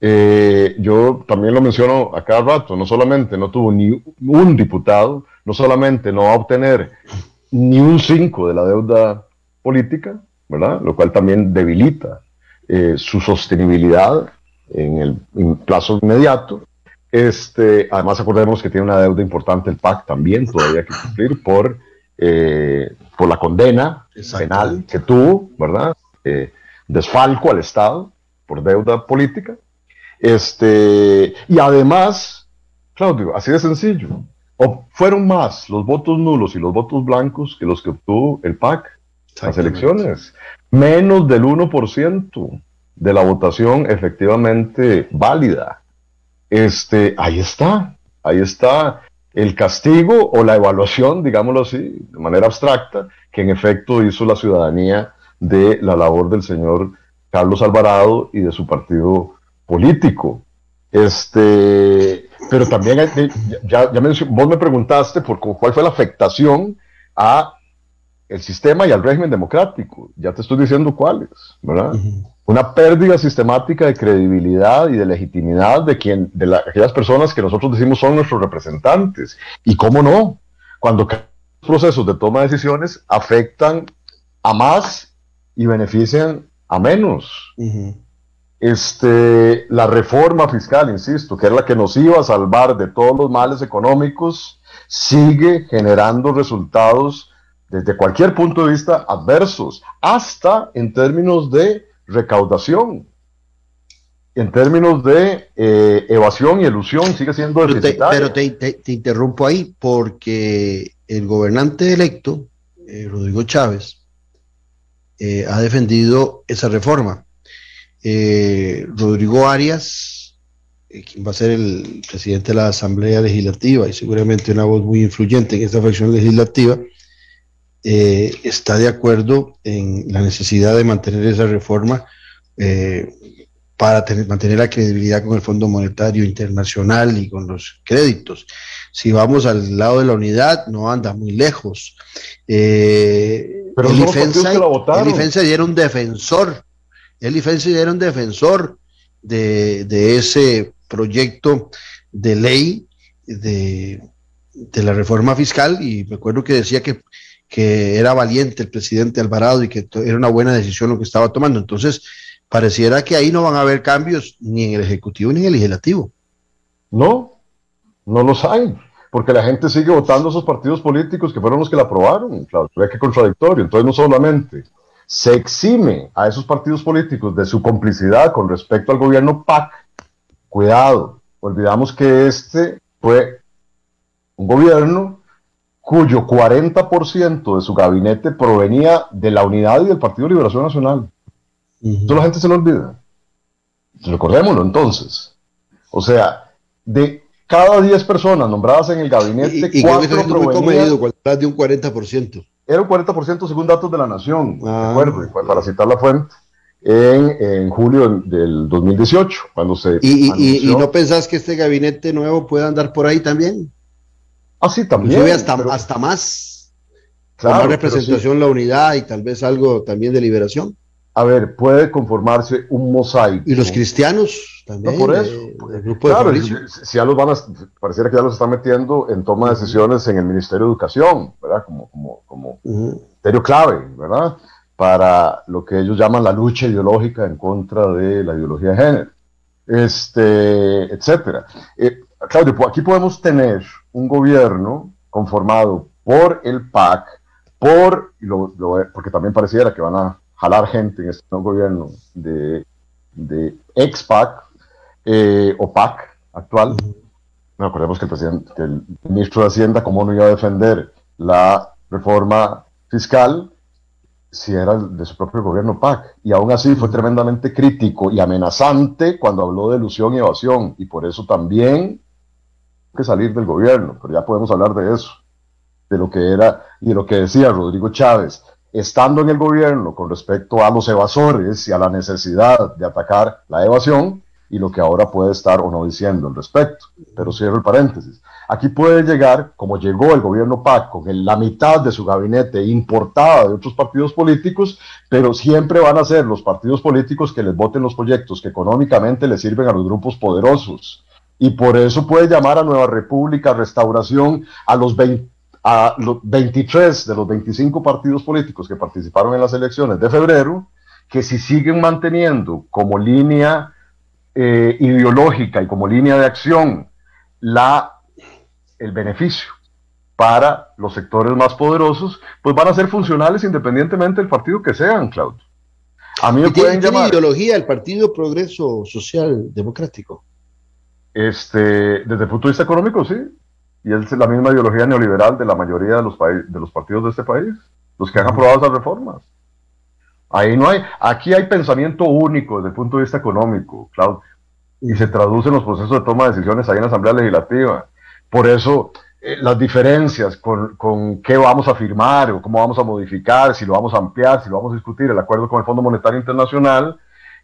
Eh, yo también lo menciono a cada rato, no solamente no tuvo ni un diputado, no solamente no va a obtener ni un 5 de la deuda política, ¿verdad? Lo cual también debilita eh, su sostenibilidad en el plazo inmediato. Este, además, acordemos que tiene una deuda importante el PAC también, todavía que cumplir por, eh, por la condena penal que tuvo, ¿verdad? Eh, desfalco al Estado por deuda política. Este, y además, Claudio, así de sencillo, fueron más los votos nulos y los votos blancos que los que obtuvo el PAC las elecciones menos del 1% de la votación efectivamente válida. Este, ahí está, ahí está el castigo o la evaluación, digámoslo así, de manera abstracta, que en efecto hizo la ciudadanía de la labor del señor Carlos Alvarado y de su partido político. Este, pero también ya, ya vos me preguntaste por cuál fue la afectación a el sistema y al régimen democrático. Ya te estoy diciendo cuáles, ¿verdad? Una pérdida sistemática de credibilidad y de legitimidad de, quien, de aquellas personas que nosotros decimos son nuestros representantes. Y cómo no, cuando los procesos de toma de decisiones afectan a más y benefician a menos. este, la reforma fiscal, insisto, que es la que nos iba a salvar de todos los males económicos, sigue generando resultados desde cualquier punto de vista adversos, hasta en términos de recaudación. En términos de eh, evasión y elusión sigue siendo. Pero te, interrumpo ahí porque el gobernante electo, eh, Rodrigo Chávez, eh, ha defendido esa reforma. Rodrigo Arias, quien va a ser el presidente de la Asamblea Legislativa y seguramente una voz muy influyente en esta facción legislativa, eh, está de acuerdo en la necesidad de mantener esa reforma eh, para mantener la credibilidad con el Fondo Monetario Internacional y con los créditos. Si vamos al lado de la unidad, no anda muy lejos. Eh, Pero el IFENSA, era un defensor, el IFENSA era un defensor de, de ese proyecto de ley de, de la reforma fiscal y me acuerdo que decía que que era valiente el presidente Alvarado y que era una buena decisión lo que estaba tomando. Entonces, pareciera que ahí no van a haber cambios ni en el Ejecutivo ni en el Legislativo. No, no los hay, porque la gente sigue votando a esos partidos políticos que fueron los que la aprobaron. Claro, ve que contradictorio. Entonces, no solamente se exime a esos partidos políticos de su complicidad con respecto al gobierno PAC, cuidado, olvidamos que este fue un gobierno cuyo 40% de su gabinete provenía de la unidad y del Partido de Liberación Nacional. Eso la gente se lo olvida. Recordémoslo entonces. O sea, de cada 10 personas nombradas en el gabinete, y, y 4 provenían... de un 40%. Era un 40% según datos de la Nación, ah. acuerdo, para citar la fuente, en, en julio del, 2018, cuando se... ¿Y, ¿Y no pensás que este gabinete nuevo pueda andar por ahí también? Ah, sí, también. hasta, hasta más. más representación, la unidad y tal vez algo también de liberación. A ver, puede conformarse un mosaico. Y los cristianos también. por eso. el grupo claro, si, ya los van a, pareciera que ya los están metiendo en toma de decisiones en el Ministerio de Educación, ¿verdad? Como, como, como ministerio clave, ¿verdad? Para lo que ellos llaman la lucha ideológica en contra de la ideología de género, este, etcétera. Eh, Claudio, aquí podemos tener un gobierno conformado por el PAC, por, porque también pareciera que van a jalar gente en este nuevo gobierno de, ex-PAC eh, o PAC actual. No, acordemos que el, presidente, que el ministro de Hacienda, ¿cómo no iba a defender la reforma fiscal si era de su propio gobierno PAC? Y aún así fue tremendamente crítico y amenazante cuando habló de ilusión y evasión. Y por eso también que salir del gobierno, pero ya podemos hablar de eso, de lo que era y de lo que decía Rodrigo Chávez, estando en el gobierno con respecto a los evasores y a la necesidad de atacar la evasión y lo que ahora puede estar o no diciendo al respecto. Pero cierro el paréntesis. Aquí puede llegar, como llegó el gobierno PAC, con la mitad de su gabinete importada de otros partidos políticos, pero siempre van a ser los partidos políticos que les voten los proyectos que económicamente les sirven a los grupos poderosos y por eso puede llamar a Nueva República, Restauración, a los, a los 23 de los 25 partidos políticos que participaron en las elecciones de febrero, que si siguen manteniendo como línea eh, ideológica y como línea de acción la, el beneficio para los sectores más poderosos, pues van a ser funcionales independientemente del partido que sean, Claudio. A mí me pueden llamar. ¿Tiene ideología el Partido Progreso Social Democrático? Este, desde el punto de vista económico, sí. Y es la misma ideología neoliberal de la mayoría de los, de los partidos de este país, los que han aprobado esas reformas. Ahí no hay, aquí hay pensamiento único desde el punto de vista económico, Claudio, y se traduce en los procesos de toma de decisiones ahí en la Asamblea Legislativa. Por eso, eh, las diferencias con, con, qué vamos a firmar o cómo vamos a modificar, si lo vamos a ampliar, si lo vamos a discutir, el acuerdo con el Fondo Monetario Internacional,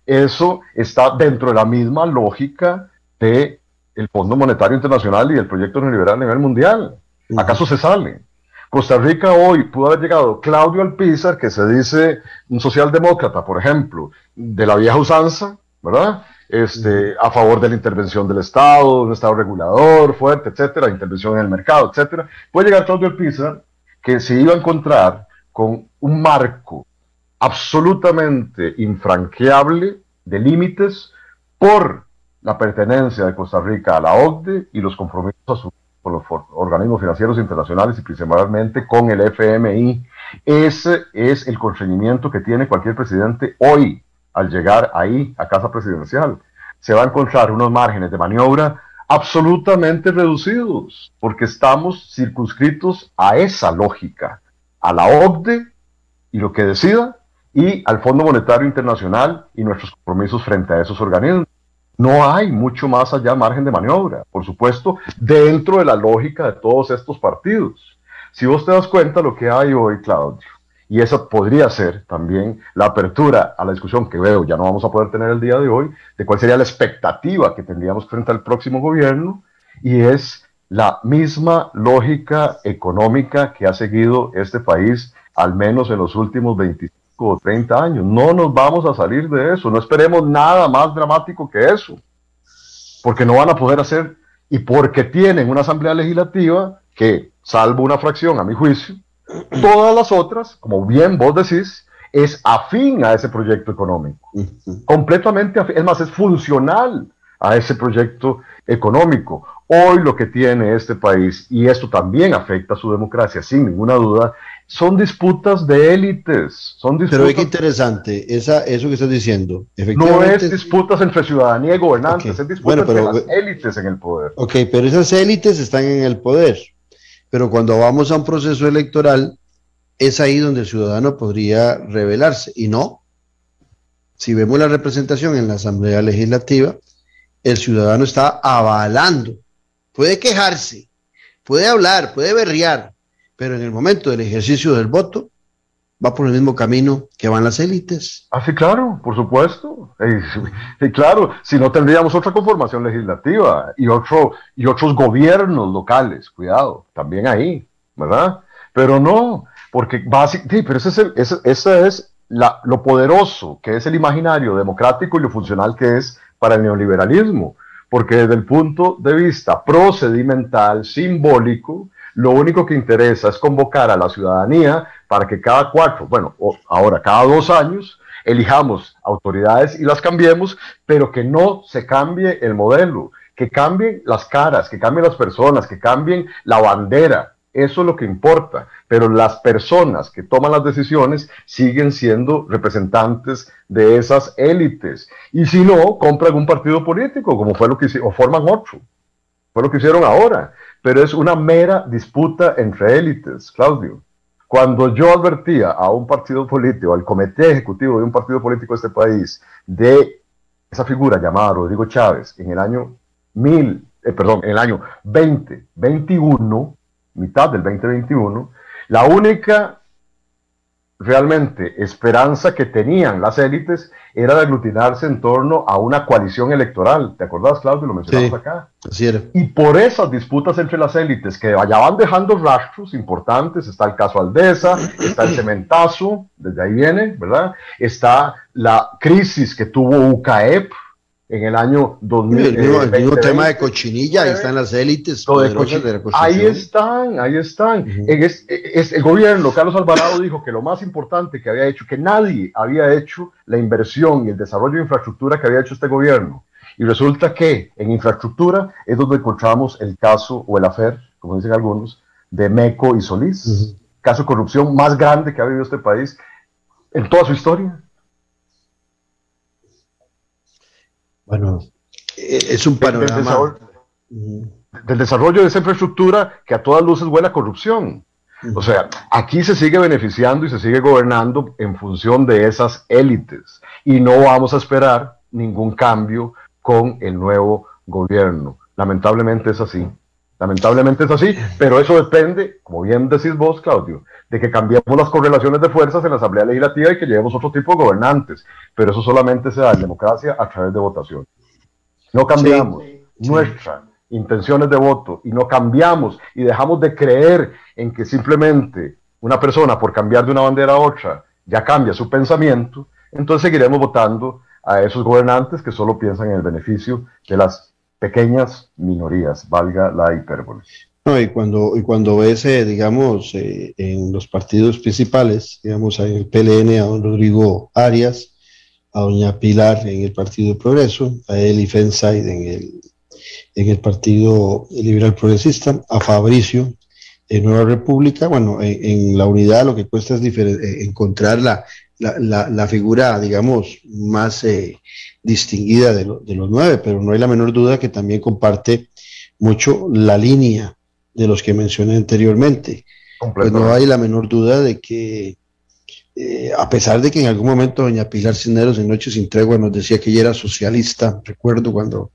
eso está dentro de la misma lógica de el Fondo Monetario Internacional y el proyecto neoliberal a nivel mundial. ¿Acaso se sale? Costa Rica hoy pudo haber llegado Claudio Alpizar, que se dice un socialdemócrata, por ejemplo, de la vieja usanza, ¿verdad? Este, a favor de la intervención del Estado, un Estado regulador fuerte, etcétera, intervención en el mercado, etcétera. Puede llegar Claudio Alpizar, que se iba a encontrar con un marco absolutamente infranqueable de límites por la pertenencia de Costa Rica a la OCDE y los compromisos asumidos los organismos financieros internacionales y principalmente con el FMI. Ese es el constreñimiento que tiene cualquier presidente hoy al llegar ahí a casa presidencial. Se va a encontrar unos márgenes de maniobra absolutamente reducidos, porque estamos circunscritos a esa lógica, a la OCDE y lo que decida, y al Fondo Monetario Internacional y nuestros compromisos frente a esos organismos. No hay mucho más allá margen de maniobra, por supuesto, dentro de la lógica de todos estos partidos. Si vos te das cuenta lo que hay hoy, Claudio, y esa podría ser también la apertura a la discusión que veo ya no vamos a poder tener el día de hoy, de cuál sería la expectativa que tendríamos frente al próximo gobierno, y es la misma lógica económica que ha seguido este país, al menos en los últimos 25 o 30 años. No nos vamos a salir de eso, no esperemos nada más dramático que eso, porque no van a poder hacer y porque tienen una asamblea legislativa que, salvo una fracción a mi juicio, todas las otras, como bien vos decís, es afín a ese proyecto económico, completamente es más, es funcional a ese proyecto económico. Hoy lo que tiene este país, y esto también afecta a su democracia, sin ninguna duda, son disputas de élites. Son disputas Pero es que interesante, esa, eso que estás diciendo. No es disputas entre ciudadanía y gobernantes, es disputas entre las élites en el poder. Ok, pero esas élites están en el poder. Pero cuando vamos a un proceso electoral, es ahí donde el ciudadano podría rebelarse. Y no. Si vemos la representación en la Asamblea Legislativa, el ciudadano está avalando puede quejarse, puede hablar, puede berrear, pero en el momento del ejercicio del voto va por el mismo camino que van las élites. Ah, sí, claro, por supuesto. Y, claro, si no tendríamos otra conformación legislativa y, otro, y otros gobiernos locales, cuidado, también ahí, ¿verdad? Pero no, porque básicamente, sí, pero ese es, ese, es lo poderoso que es el imaginario democrático y lo funcional que es para el neoliberalismo porque desde el punto de vista procedimental, simbólico, lo único que interesa es convocar a la ciudadanía para que cada cuatro, bueno, ahora cada dos años, elijamos autoridades y las cambiemos, pero que no se cambie el modelo, que cambien las caras, que cambien las personas, que cambien la bandera, eso es lo que importa, pero las personas que toman las decisiones siguen siendo representantes de esas élites. Y si no, compran un partido político, como fue lo que hicieron, o forman otro. Fue lo que hicieron ahora. Pero es una mera disputa entre élites, Claudio. Cuando yo advertía a un partido político, al comité ejecutivo de un partido político de este país, de esa figura llamada Rodrigo Chávez en el año mil, eh, perdón, en el año 2021, mitad del 2021, la única realmente esperanza que tenían las élites era de aglutinarse en torno a una coalición electoral. ¿Te acordás, Claudio? Lo mencionamos acá. Así era. Y por esas disputas entre las élites que allá van dejando rastros importantes, está el caso Aldesa, está el cementazo, desde ahí viene, ¿verdad? Está la crisis que tuvo UCAEP, en el año 2000. El mismo, tema de cochinilla, ahí están las élites. ahí están, ahí están. el gobierno, Carlos Alvarado, dijo que lo más importante que había hecho, que nadie había hecho la inversión y el desarrollo de infraestructura que había hecho este gobierno. Y resulta que en infraestructura es donde encontramos el caso o el afer, como dicen algunos, de Meco y Solís. Caso de corrupción más grande que ha vivido este país en toda su historia. Bueno, eh, es un panorama. Del desarrollo, de esa infraestructura que a todas luces huele a corrupción. O sea, aquí se sigue beneficiando y se sigue gobernando en función de esas élites. Y no vamos a esperar ningún cambio con el nuevo gobierno. Lamentablemente es así. Lamentablemente es así, pero eso depende, como bien decís vos, Claudio, de que cambiemos las correlaciones de fuerzas en la Asamblea Legislativa y que llevemos otro tipo de gobernantes. Pero eso solamente se da en democracia a través de votación. No cambiamos nuestra intenciones de voto y no cambiamos y dejamos de creer en que simplemente una persona por cambiar de una bandera a otra ya cambia su pensamiento, entonces seguiremos votando a esos gobernantes que solo piensan en el beneficio de las pequeñas minorías, valga la hipérbole. No, y cuando, y cuando ves, eh, digamos, eh, en los partidos principales, digamos, en el PLN a don Rodrigo Arias, a doña Pilar en el Partido Progreso, a Eli Fenside en el, en el Partido Liberal Progresista, a Fabricio en Nueva República, bueno, en, la unidad lo que cuesta es eh, encontrar la, la, la, figura, digamos, más eh, distinguida de, de, los nueve, pero no hay la menor duda que también comparte mucho la línea de los que mencioné anteriormente. Pues no hay la menor duda de que, eh, a pesar de que en algún momento doña Pilar Cisneros en Noche sin Tregua nos decía que ella era socialista, recuerdo cuando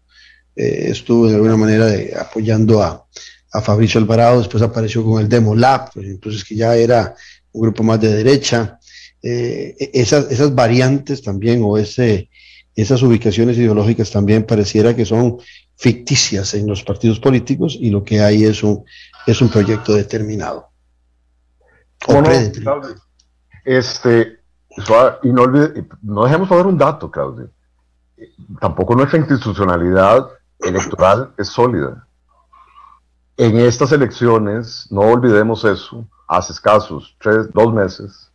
eh, estuvo de alguna manera de, apoyando a, a, Fabricio Alvarado, después apareció con el Demo Lab, pues entonces que ya era un grupo más de derecha. Eh, e-, esas, esas variantes también o ese, esas ubicaciones ideológicas también pareciera que son ficticias en los partidos políticos y lo que hay es un, es un proyecto determinado. O no, este, y no, olvide, no dejemos pasar un dato, Claudio. Tampoco nuestra institucionalidad electoral es sólida. En estas elecciones, no olvidemos eso, hace escasos tres, dos meses,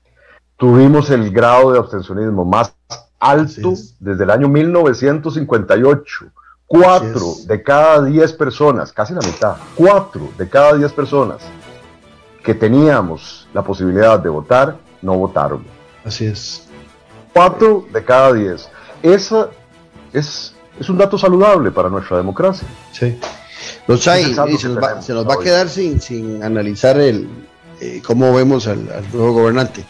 tuvimos el grado de abstencionismo más alto desde el año 1958 Cuatro de cada diez personas, casi la mitad, cuatro de cada diez personas que teníamos la posibilidad de votar, no votaron. Así es. Cuatro de cada diez. Esa es, es un dato saludable para nuestra democracia. Sí. Los hay, se, nos va, a quedar sin, sin analizar el eh, cómo vemos al, nuevo gobernante.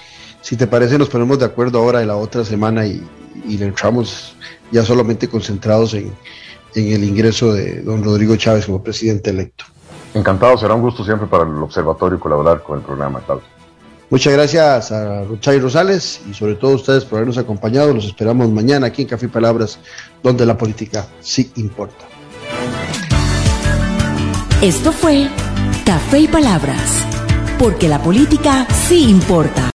Si te parece, nos ponemos de acuerdo ahora de la otra semana y, y le entramos ya solamente concentrados en, en el ingreso de don Rodrigo Chávez como presidente electo. Encantado, será un gusto siempre para el observatorio colaborar con el programa, Claudio. Muchas gracias a Ruchay Rosales y sobre todo a ustedes por habernos acompañado. Los esperamos mañana aquí en Café y Palabras, donde la política sí importa. Esto fue Café y Palabras, porque la política sí importa.